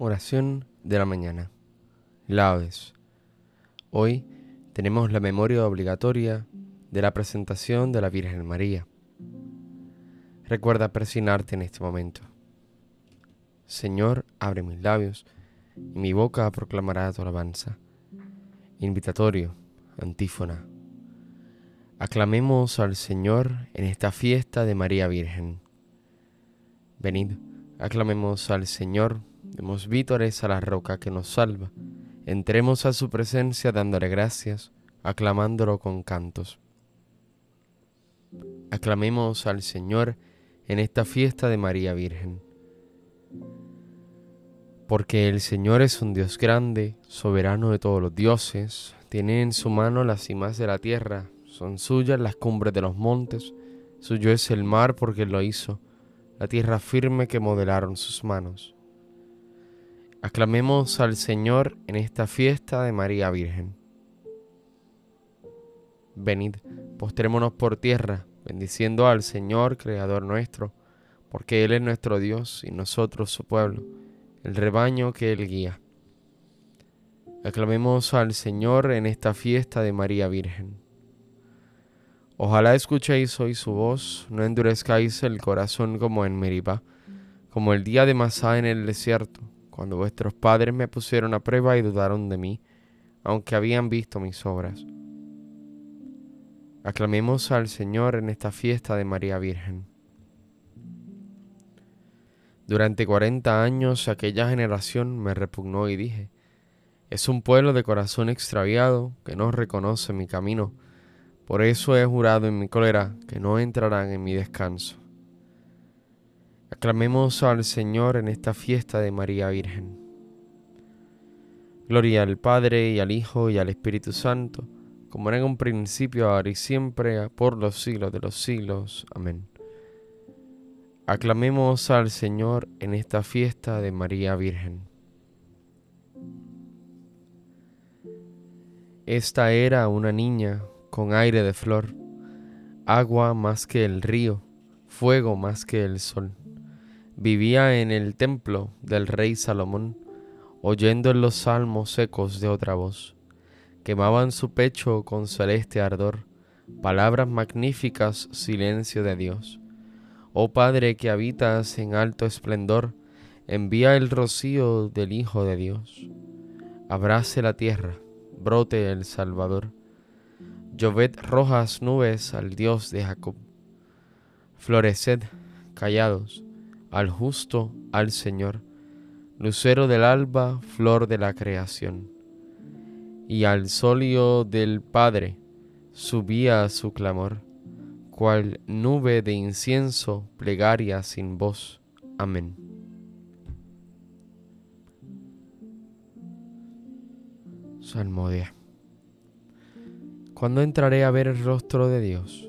Oración de la mañana. Laudes. Hoy tenemos la memoria obligatoria de la presentación de la Virgen María. Recuerda presionarte en este momento. Señor, abre mis labios y mi boca proclamará tu alabanza. Invitatorio, antífona. Aclamemos al Señor en esta fiesta de María Virgen. Venid, aclamemos al Señor Demos vítores a la roca que nos salva. Entremos a su presencia dándole gracias, aclamándolo con cantos. Aclamemos al Señor en esta fiesta de María Virgen. Porque el Señor es un Dios grande, soberano de todos los dioses, tiene en su mano las cimas de la tierra, son suyas las cumbres de los montes, suyo es el mar porque lo hizo, la tierra firme que modelaron sus manos. Aclamemos al Señor en esta fiesta de María Virgen. Venid, postrémonos por tierra, bendiciendo al Señor, Creador nuestro, porque Él es nuestro Dios y nosotros su pueblo, el rebaño que Él guía. Aclamemos al Señor en esta fiesta de María Virgen. Ojalá escuchéis hoy su voz, no endurezcáis el corazón como en Meribá, como el día de Masá en el desierto cuando vuestros padres me pusieron a prueba y dudaron de mí, aunque habían visto mis obras. Aclamemos al Señor en esta fiesta de María Virgen. Durante cuarenta años aquella generación me repugnó y dije, es un pueblo de corazón extraviado que no reconoce mi camino, por eso he jurado en mi cólera que no entrarán en mi descanso. Aclamemos al Señor en esta fiesta de María Virgen. Gloria al Padre y al Hijo y al Espíritu Santo, como era en un principio, ahora y siempre, por los siglos de los siglos. Amén. Aclamemos al Señor en esta fiesta de María Virgen. Esta era una niña con aire de flor, agua más que el río, fuego más que el sol vivía en el templo del rey Salomón, oyendo en los salmos ecos de otra voz. Quemaban su pecho con celeste ardor, palabras magníficas, silencio de Dios. Oh Padre que habitas en alto esplendor, envía el rocío del Hijo de Dios. Abrace la tierra, brote el Salvador. Lloved rojas nubes al Dios de Jacob. Floreced, callados, al justo, al Señor, lucero del alba, flor de la creación. Y al solio del Padre subía su clamor, cual nube de incienso, plegaria sin voz. Amén. Salmodia. ¿Cuándo entraré a ver el rostro de Dios?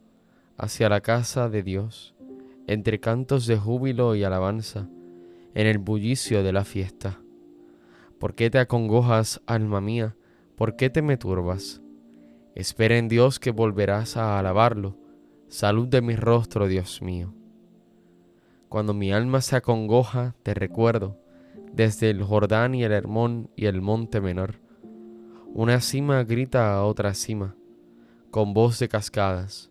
hacia la casa de Dios, entre cantos de júbilo y alabanza, en el bullicio de la fiesta. ¿Por qué te acongojas, alma mía? ¿Por qué te me turbas? Espera en Dios que volverás a alabarlo. Salud de mi rostro, Dios mío. Cuando mi alma se acongoja, te recuerdo, desde el Jordán y el Hermón y el monte menor. Una cima grita a otra cima, con voz de cascadas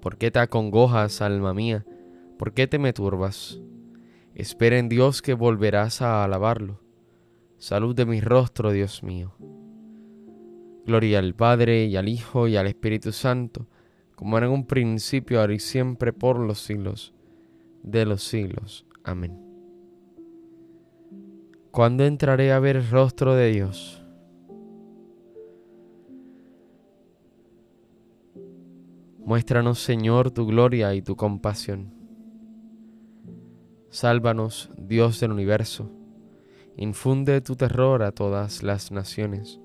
¿Por qué te acongojas, alma mía? ¿Por qué te me turbas? Espera en Dios que volverás a alabarlo. salud de mi rostro, Dios mío. Gloria al Padre y al Hijo y al Espíritu Santo, como era en un principio, ahora y siempre, por los siglos de los siglos. Amén. ¿Cuándo entraré a ver el rostro de Dios? Muéstranos, Señor, tu gloria y tu compasión. Sálvanos, Dios del universo. Infunde tu terror a todas las naciones.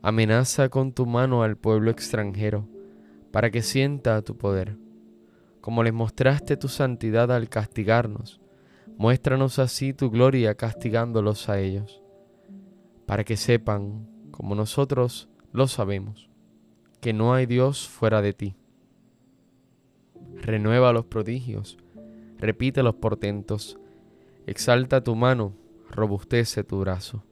Amenaza con tu mano al pueblo extranjero, para que sienta tu poder. Como les mostraste tu santidad al castigarnos, muéstranos así tu gloria castigándolos a ellos, para que sepan, como nosotros lo sabemos, que no hay Dios fuera de ti. Renueva los prodigios, repite los portentos, exalta tu mano, robustece tu brazo.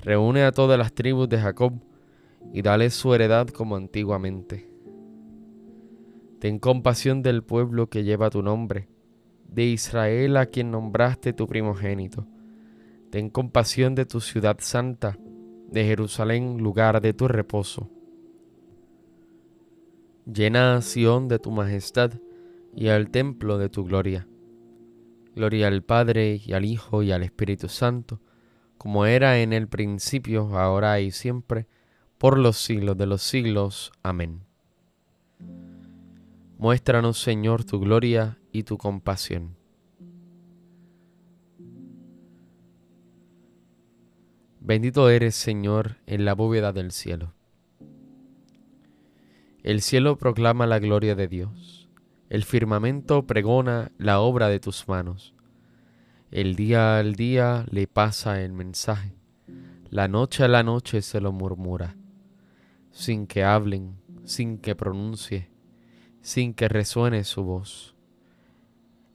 Reúne a todas las tribus de Jacob y dale su heredad como antiguamente. Ten compasión del pueblo que lleva tu nombre, de Israel a quien nombraste tu primogénito. Ten compasión de tu ciudad santa, de Jerusalén, lugar de tu reposo. Llena a Sión de tu majestad y al templo de tu gloria. Gloria al Padre y al Hijo y al Espíritu Santo, como era en el principio, ahora y siempre, por los siglos de los siglos. Amén. Muéstranos, Señor, tu gloria y tu compasión. Bendito eres, Señor, en la bóveda del cielo. El cielo proclama la gloria de Dios. El firmamento pregona la obra de tus manos. El día al día le pasa el mensaje. La noche a la noche se lo murmura. Sin que hablen, sin que pronuncie, sin que resuene su voz.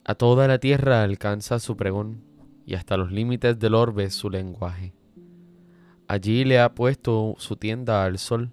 A toda la tierra alcanza su pregón y hasta los límites del orbe su lenguaje. Allí le ha puesto su tienda al sol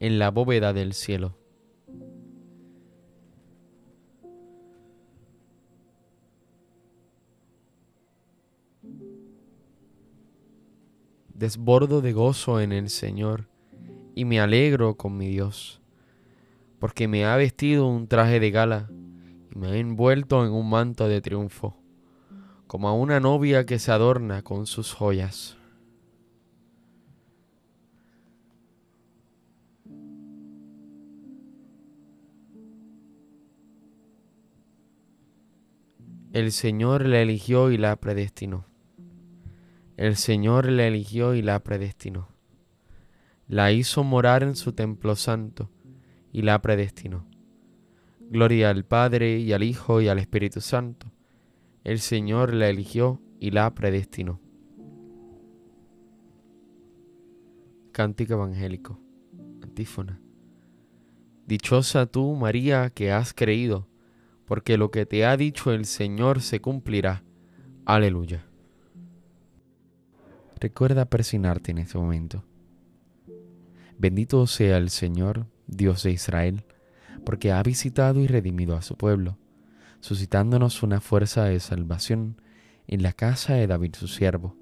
en la bóveda del cielo. Desbordo de gozo en el Señor y me alegro con mi Dios, porque me ha vestido un traje de gala y me ha envuelto en un manto de triunfo, como a una novia que se adorna con sus joyas. El Señor la eligió y la predestinó. El Señor la eligió y la predestinó. La hizo morar en su templo santo y la predestinó. Gloria al Padre y al Hijo y al Espíritu Santo. El Señor la eligió y la predestinó. Cántico Evangélico. Antífona. Dichosa tú, María, que has creído porque lo que te ha dicho el Señor se cumplirá. Aleluya. Recuerda persignarte en este momento. Bendito sea el Señor, Dios de Israel, porque ha visitado y redimido a su pueblo, suscitándonos una fuerza de salvación en la casa de David su siervo,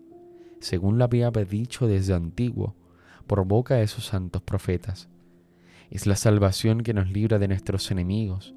según lo había dicho desde antiguo, por boca de sus santos profetas. Es la salvación que nos libra de nuestros enemigos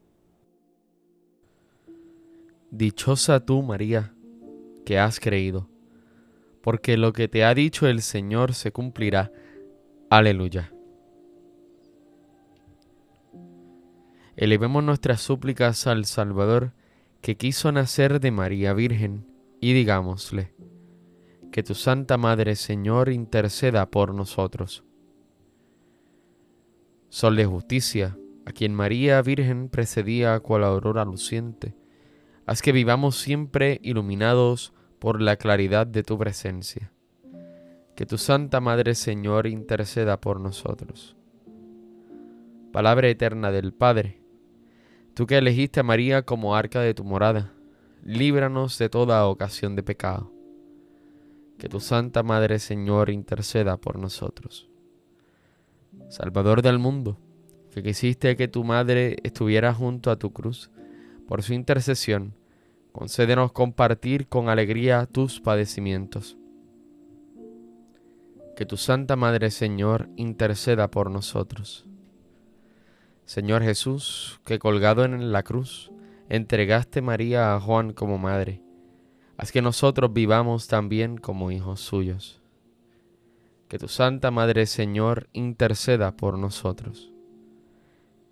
Dichosa tú, María, que has creído porque lo que te ha dicho el Señor se cumplirá. Aleluya. Elevemos nuestras súplicas al Salvador que quiso nacer de María Virgen y digámosle, que tu Santa Madre Señor interceda por nosotros. Sol de justicia, a quien María Virgen precedía cual aurora luciente, haz que vivamos siempre iluminados por la claridad de tu presencia. Que tu Santa Madre Señor interceda por nosotros. Palabra eterna del Padre, tú que elegiste a María como arca de tu morada, líbranos de toda ocasión de pecado. Que tu Santa Madre Señor interceda por nosotros. Salvador del mundo, que quisiste que tu Madre estuviera junto a tu cruz, por su intercesión, concédenos compartir con alegría tus padecimientos. Que tu Santa Madre Señor interceda por nosotros. Señor Jesús, que colgado en la cruz, entregaste María a Juan como madre, haz que nosotros vivamos también como hijos suyos. Que tu Santa Madre Señor interceda por nosotros.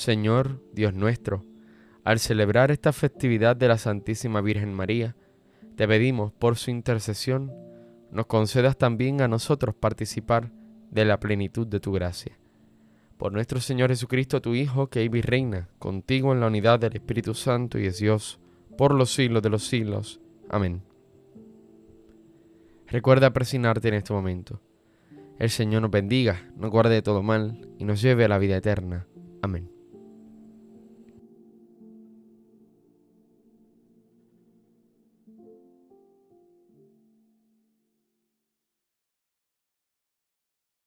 Señor Dios nuestro, al celebrar esta festividad de la Santísima Virgen María, te pedimos por su intercesión, nos concedas también a nosotros participar de la plenitud de tu gracia. Por nuestro Señor Jesucristo, tu Hijo, que vive y reina contigo en la unidad del Espíritu Santo y es Dios, por los siglos de los siglos. Amén. Recuerda presionarte en este momento. El Señor nos bendiga, nos guarde de todo mal y nos lleve a la vida eterna. Amén.